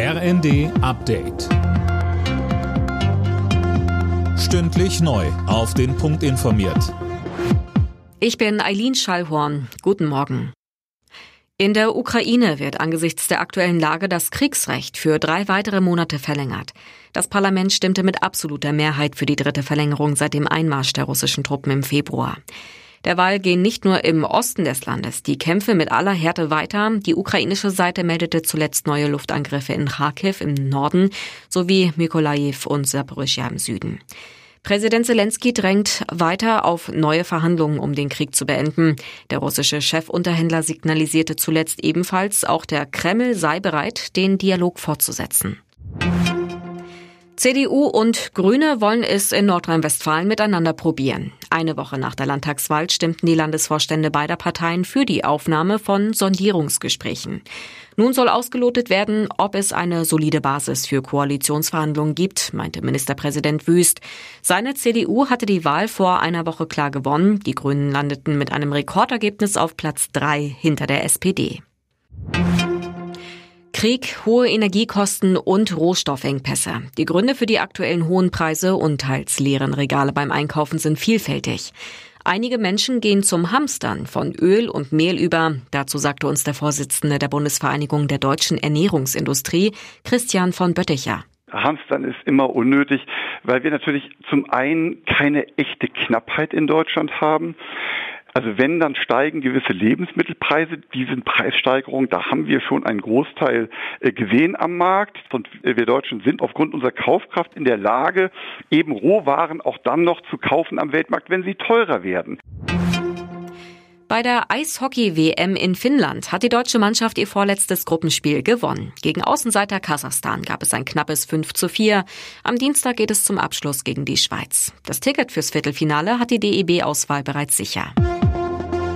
RND Update. Stündlich neu. Auf den Punkt informiert. Ich bin Eileen Schallhorn. Guten Morgen. In der Ukraine wird angesichts der aktuellen Lage das Kriegsrecht für drei weitere Monate verlängert. Das Parlament stimmte mit absoluter Mehrheit für die dritte Verlängerung seit dem Einmarsch der russischen Truppen im Februar. Derweil gehen nicht nur im Osten des Landes die Kämpfe mit aller Härte weiter. Die ukrainische Seite meldete zuletzt neue Luftangriffe in Kharkiv im Norden sowie Mykolaiv und Saporischja im Süden. Präsident Zelensky drängt weiter auf neue Verhandlungen, um den Krieg zu beenden. Der russische Chefunterhändler signalisierte zuletzt ebenfalls, auch der Kreml sei bereit, den Dialog fortzusetzen. CDU und Grüne wollen es in Nordrhein-Westfalen miteinander probieren. Eine Woche nach der Landtagswahl stimmten die Landesvorstände beider Parteien für die Aufnahme von Sondierungsgesprächen. Nun soll ausgelotet werden, ob es eine solide Basis für Koalitionsverhandlungen gibt, meinte Ministerpräsident Wüst. Seine CDU hatte die Wahl vor einer Woche klar gewonnen. Die Grünen landeten mit einem Rekordergebnis auf Platz drei hinter der SPD. Krieg, hohe Energiekosten und Rohstoffengpässe. Die Gründe für die aktuellen hohen Preise und teils leeren Regale beim Einkaufen sind vielfältig. Einige Menschen gehen zum Hamstern von Öl und Mehl über. Dazu sagte uns der Vorsitzende der Bundesvereinigung der deutschen Ernährungsindustrie, Christian von Bötticher. Hamstern ist immer unnötig, weil wir natürlich zum einen keine echte Knappheit in Deutschland haben. Also wenn, dann steigen gewisse Lebensmittelpreise. Diese Preissteigerung, da haben wir schon einen Großteil äh, gesehen am Markt. Und wir Deutschen sind aufgrund unserer Kaufkraft in der Lage, eben Rohwaren auch dann noch zu kaufen am Weltmarkt, wenn sie teurer werden. Bei der Eishockey-WM in Finnland hat die deutsche Mannschaft ihr vorletztes Gruppenspiel gewonnen. Gegen Außenseiter Kasachstan gab es ein knappes 5 zu 4. Am Dienstag geht es zum Abschluss gegen die Schweiz. Das Ticket fürs Viertelfinale hat die DEB-Auswahl bereits sicher.